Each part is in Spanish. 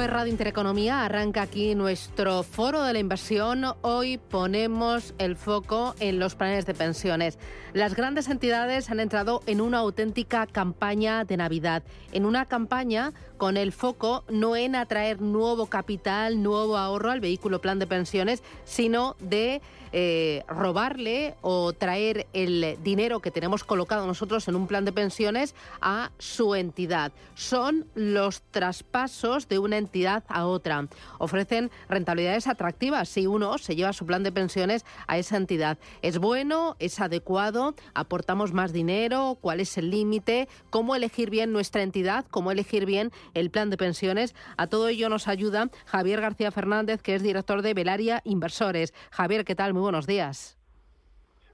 Esto es Radio Intereconomía, arranca aquí nuestro foro de la inversión. Hoy ponemos el foco en los planes de pensiones. Las grandes entidades han entrado en una auténtica campaña de Navidad, en una campaña con el foco no en atraer nuevo capital, nuevo ahorro al vehículo plan de pensiones, sino de eh, robarle o traer el dinero que tenemos colocado nosotros en un plan de pensiones a su entidad. Son los traspasos de una entidad a otra. Ofrecen rentabilidades atractivas si uno se lleva su plan de pensiones a esa entidad. ¿Es bueno? ¿Es adecuado? ¿Aportamos más dinero? ¿Cuál es el límite? ¿Cómo elegir bien nuestra entidad? ¿Cómo elegir bien el plan de pensiones? A todo ello nos ayuda Javier García Fernández, que es director de Velaria Inversores. Javier, ¿qué tal? Muy buenos días.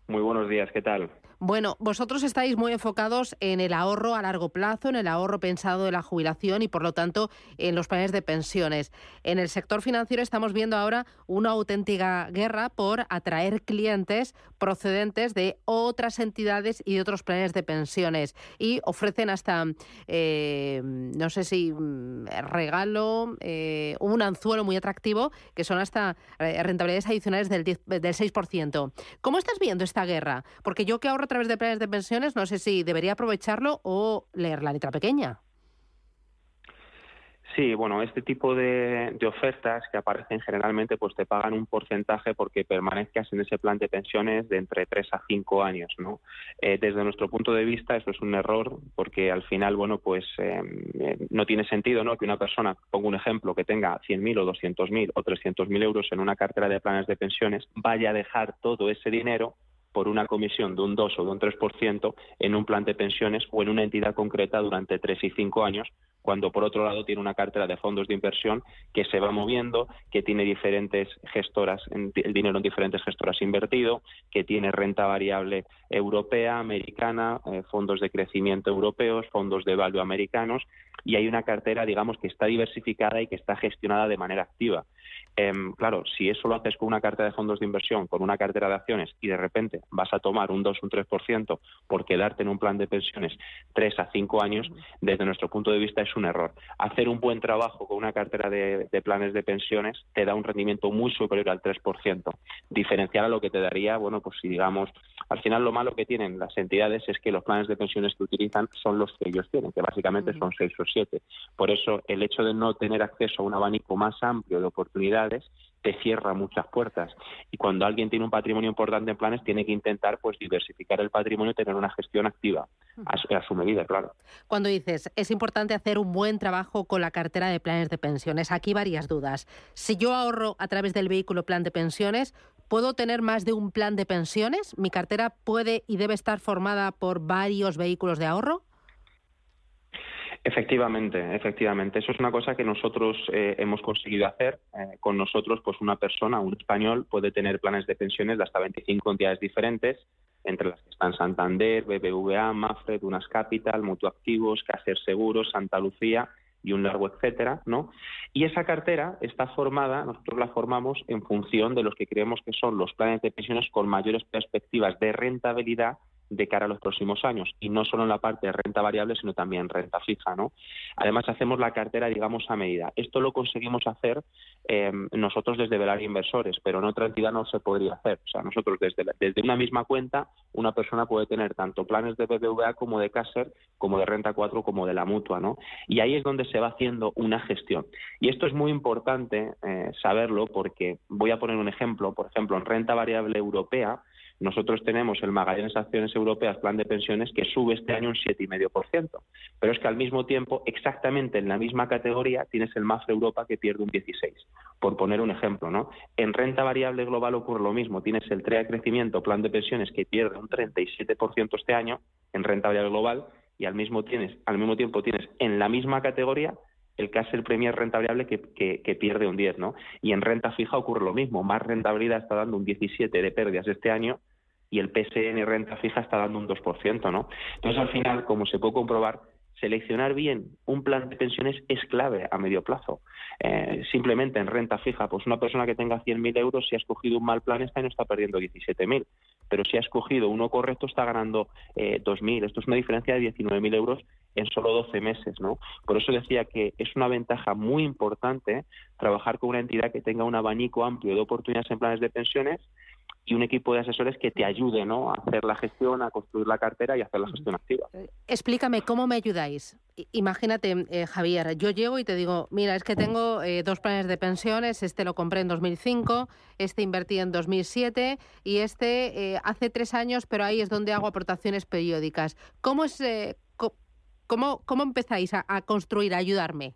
Muy buenos días, ¿qué tal? Bueno, vosotros estáis muy enfocados en el ahorro a largo plazo, en el ahorro pensado de la jubilación y, por lo tanto, en los planes de pensiones. En el sector financiero estamos viendo ahora una auténtica guerra por atraer clientes procedentes de otras entidades y de otros planes de pensiones y ofrecen hasta, eh, no sé si mm, regalo, eh, un anzuelo muy atractivo, que son hasta eh, rentabilidades adicionales del, del 6%. ¿Cómo estás viendo esta guerra? Porque yo que ahorro a través de planes de pensiones, no sé si debería aprovecharlo o leer la letra pequeña. Sí, bueno, este tipo de, ofertas que aparecen generalmente pues te pagan un porcentaje porque permanezcas en ese plan de pensiones de entre 3 a 5 años, ¿no? Eh, desde nuestro punto de vista eso es un error porque al final, bueno, pues em, eh, no tiene sentido, ¿no? Que una persona, pongo un ejemplo, que tenga 100.000 o 200.000 o 300.000 euros en una cartera de planes de pensiones, vaya a dejar todo ese dinero por una comisión de un 2 o de un 3% en un plan de pensiones o en una entidad concreta durante 3 y 5 años, cuando por otro lado tiene una cartera de fondos de inversión que se va moviendo, que tiene diferentes gestoras, el dinero en diferentes gestoras invertido, que tiene renta variable europea, americana, eh, fondos de crecimiento europeos, fondos de value americanos, y hay una cartera, digamos, que está diversificada y que está gestionada de manera activa. Em, claro, si eso lo haces con una cartera de fondos de inversión, con una cartera de acciones y de repente vas a tomar un 2 o un 3% por quedarte en un plan de pensiones 3 a 5 años, desde nuestro punto de vista es un error. Hacer un buen trabajo con una cartera de, planes de pensiones te da un rendimiento muy superior al 3%. Diferenciar a lo que te daría, bueno, pues si digamos, al final lo malo que tienen las entidades es que los planes de pensiones que utilizan son los que ellos tienen, que básicamente son 6 o 7. Por eso el hecho de no tener acceso a un abanico más amplio de oportunidades te cierra muchas puertas. Y cuando alguien tiene un patrimonio importante en planes, tiene que intentar pues diversificar el patrimonio y tener una gestión activa a, su medida, claro. Cuando dices, es importante hacer un buen trabajo con la cartera de planes de pensiones, aquí varias dudas. Si yo ahorro a través del vehículo plan de pensiones, ¿puedo tener más de un plan de pensiones? ¿Mi cartera puede y debe estar formada por varios vehículos de ahorro? Efectivamente, efectivamente. Eso es una cosa que nosotros eh, hemos conseguido hacer. Eh, con nosotros, pues una persona, un español, puede tener planes de pensiones de hasta 25 entidades diferentes, entre las que están Santander, BBVA, Mafre, Dunas Capital, Mutuactivos, Caser Seguros, Santa Lucía y un largo etcétera, ¿no? Y esa cartera está formada, nosotros la formamos en función de los que creemos que son los planes de pensiones con mayores perspectivas de rentabilidad de cara a los próximos años. Y no solo en la parte de renta variable sino también renta fija no además hacemos la cartera digamos a medida. Esto lo conseguimos hacer eh, nosotros desde Velar Inversores pero en otra entidad no se podría hacer. O sea nosotros desde desde una misma cuenta una persona puede tener tanto planes de BBVA como de Caser como de renta 4 como de la mutua no y ahí es donde se va haciendo una gestión. Y esto es muy importante eh, saberlo porque voy a poner un ejemplo. Por ejemplo en renta variable europea nosotros tenemos el Magallanes Acciones Europeas Plan de Pensiones que sube este año un 7,5%. Pero es que al mismo tiempo, exactamente en la misma categoría, tienes el MAFRE Europa que pierde un 16%. Por poner un ejemplo, ¿no? En renta variable global ocurre lo mismo. Tienes el TREA Crecimiento Plan de Pensiones que pierde un 37% este año en renta variable global y al mismo, tienes, al mismo tiempo tienes en la misma categoría el el Premier renta variable que, que, pierde un 10, ¿no? Y en renta fija ocurre lo mismo, más rentabilidad está dando un 17 de pérdidas este año y el PSN renta fija está dando un 2%, ¿no? Entonces, al final, como se puede comprobar, seleccionar bien un plan de pensiones es clave a medio plazo. Eh, simplemente en renta fija, pues una persona que tenga 100.000 euros, si ha escogido un mal plan, está no está perdiendo 17.000. Pero si ha escogido uno correcto, está ganando eh, 2.000. Esto es una diferencia de 19.000 euros en solo 12 meses, ¿no? Por eso decía que es una ventaja muy importante trabajar con una entidad que tenga un abanico amplio de oportunidades en planes de pensiones y un equipo de asesores que te ayude ¿no? a hacer la gestión, a construir la cartera y a hacer la gestión activa. Eh, explícame, ¿cómo me ayudáis? Imagínate, eh, Javier, yo llego y te digo, mira, es que tengo eh, dos planes de pensiones, este lo compré en 2005, este invertí en 2007 y este hace tres años, pero ahí es donde hago aportaciones periódicas. ¿Cómo, es, cómo, cómo empezáis a, a construir, a ayudarme?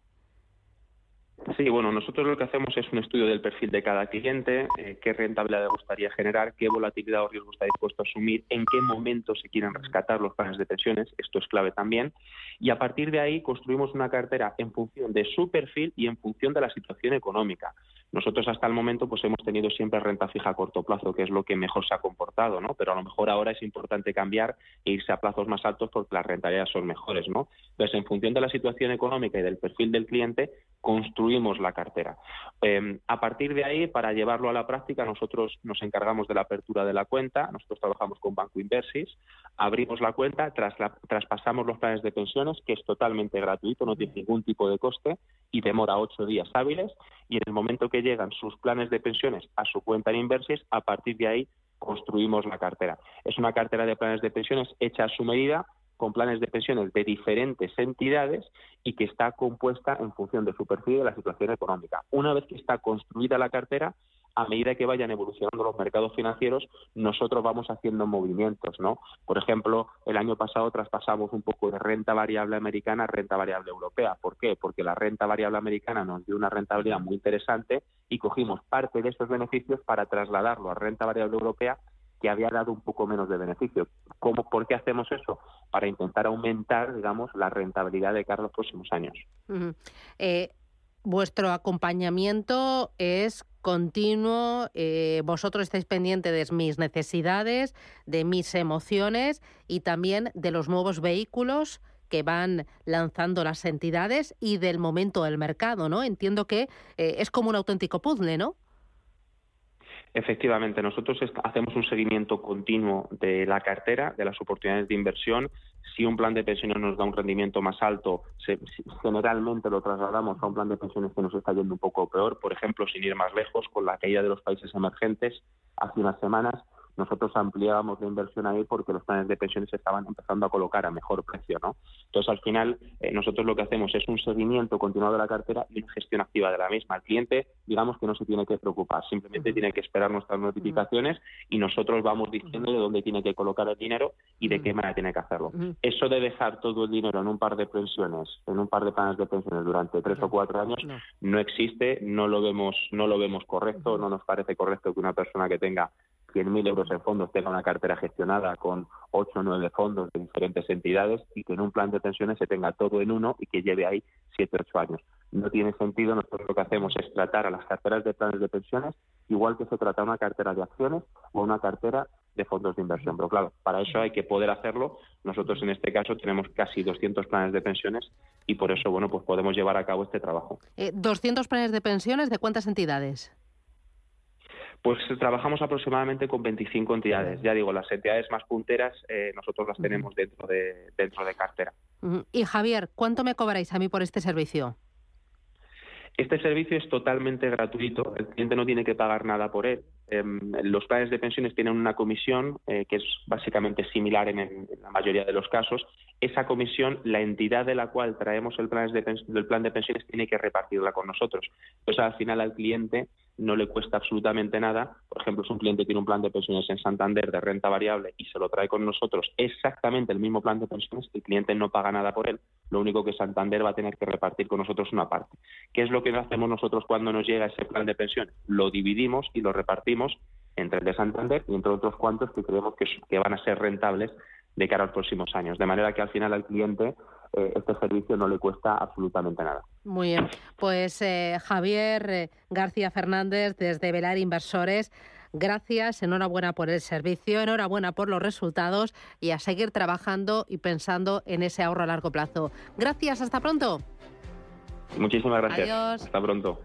Sí, bueno, nosotros lo que hacemos es un estudio del perfil de cada cliente, eh, qué rentabilidad le gustaría generar, qué volatilidad o riesgo está dispuesto a asumir, en qué momento se quieren rescatar los planes de pensiones, esto es clave también, y a partir de ahí construimos una cartera en función de su perfil y en función de la situación económica. Nosotros hasta el momento pues hemos tenido siempre renta fija a corto plazo, que es lo que mejor se ha comportado, ¿no? Pero a lo mejor ahora es importante cambiar e irse a plazos más altos porque las rentabilidades son mejores, ¿no? Entonces, en función de la situación económica y del perfil del cliente, construimos la cartera. Em, a partir de ahí, para llevarlo a la práctica, nosotros nos encargamos de la apertura de la cuenta, nosotros trabajamos con Banco Inversis, abrimos la cuenta, traspasamos los planes de pensiones, que es totalmente gratuito, no tiene ningún tipo de coste y demora ocho días hábiles, y en el momento que llegan sus planes de pensiones a su cuenta en Inversis, a partir de ahí construimos la cartera. Es una cartera de planes de pensiones hecha a su medida, con planes de pensiones de diferentes entidades y que está compuesta en función de su perfil y de la situación económica. Una vez que está construida la cartera, a medida que vayan evolucionando los mercados financieros, nosotros vamos haciendo movimientos, ¿no? Por ejemplo, el año pasado traspasamos un poco de renta variable americana a renta variable europea. ¿Por qué? Porque la renta variable americana nos dio una rentabilidad muy interesante y cogimos parte de esos beneficios para trasladarlo a renta variable europea que había dado un poco menos de beneficio. ¿Cómo, ¿Por qué hacemos eso? Para intentar aumentar, digamos, la rentabilidad de cara a los próximos años. Eh, vuestro acompañamiento es continuo, eh, vosotros estáis pendientes de mis necesidades, de mis emociones y también de los nuevos vehículos que van lanzando las entidades y del momento del mercado, ¿no? Entiendo que eh, es como un auténtico puzzle, ¿no? Efectivamente, nosotros hacemos un seguimiento continuo de la cartera, de las oportunidades de inversión. Si un plan de pensiones nos da un rendimiento más alto, generalmente lo trasladamos a un plan de pensiones que nos está yendo un poco peor. Por ejemplo, sin ir más lejos, con la caída de los países emergentes hace unas semanas, nosotros ampliábamos la inversión ahí porque los planes de pensiones estaban empezando a colocar a mejor precio, ¿no? Entonces, al final, eh, nosotros lo que hacemos es un seguimiento continuado de la cartera y una gestión activa de la misma. El cliente, digamos que no se tiene que preocupar, simplemente tiene que esperar nuestras notificaciones y nosotros vamos diciendo de dónde tiene que colocar el dinero y de qué manera tiene que hacerlo. Eso de dejar todo el dinero en un par de pensiones, en un par de planes de pensiones durante tres o cuatro años, no. existe, no lo vemos, no lo vemos correcto, no nos parece correcto que una persona que tenga 100.000 euros en fondos tenga una cartera gestionada con 8 o 9 fondos de diferentes entidades y que en un plan de pensiones se tenga todo en uno y que lleve ahí 7 o 8 años. No tiene sentido, nosotros lo que hacemos es tratar a las carteras de planes de pensiones igual que se trata una cartera de acciones o una cartera de fondos de inversión. Pero claro, para eso hay que poder hacerlo. Nosotros en este caso tenemos casi 200 planes de pensiones y por eso, bueno, pues podemos llevar a cabo este trabajo. Eh, ¿200 planes de pensiones de cuántas entidades? Pues trabajamos aproximadamente con 25 entidades. Ya digo, las entidades más punteras eh, nosotros las tenemos dentro de, dentro de cartera. Y Javier, ¿cuánto me cobráis a mí por este servicio? Este servicio es totalmente gratuito, el cliente no tiene que pagar nada por él. Em, los planes de pensiones tienen una comisión eh, que es básicamente similar en, la mayoría de los casos. Esa comisión, la entidad de la cual traemos el plan de, pensiones tiene que repartirla con nosotros. Entonces, al final al cliente no le cuesta absolutamente nada. Por ejemplo, si un cliente tiene un plan de pensiones en Santander de renta variable y se lo trae con nosotros exactamente el mismo plan de pensiones, el cliente no paga nada por él. Lo único que Santander va a tener que repartir con nosotros una parte. ¿Qué es lo que hacemos nosotros cuando nos llega ese plan de pensiones? Lo dividimos y lo repartimos entre el de Santander y entre otros cuantos que creemos que van a ser rentables de cara a los próximos años. De manera que al final al cliente eh, este servicio no le cuesta absolutamente nada. Muy bien. Pues eh, Javier eh, García Fernández desde Velar Inversores. Gracias, enhorabuena por el servicio, enhorabuena por los resultados y a seguir trabajando y pensando en ese ahorro a largo plazo. Gracias, hasta pronto. Muchísimas gracias. Adiós. Hasta pronto.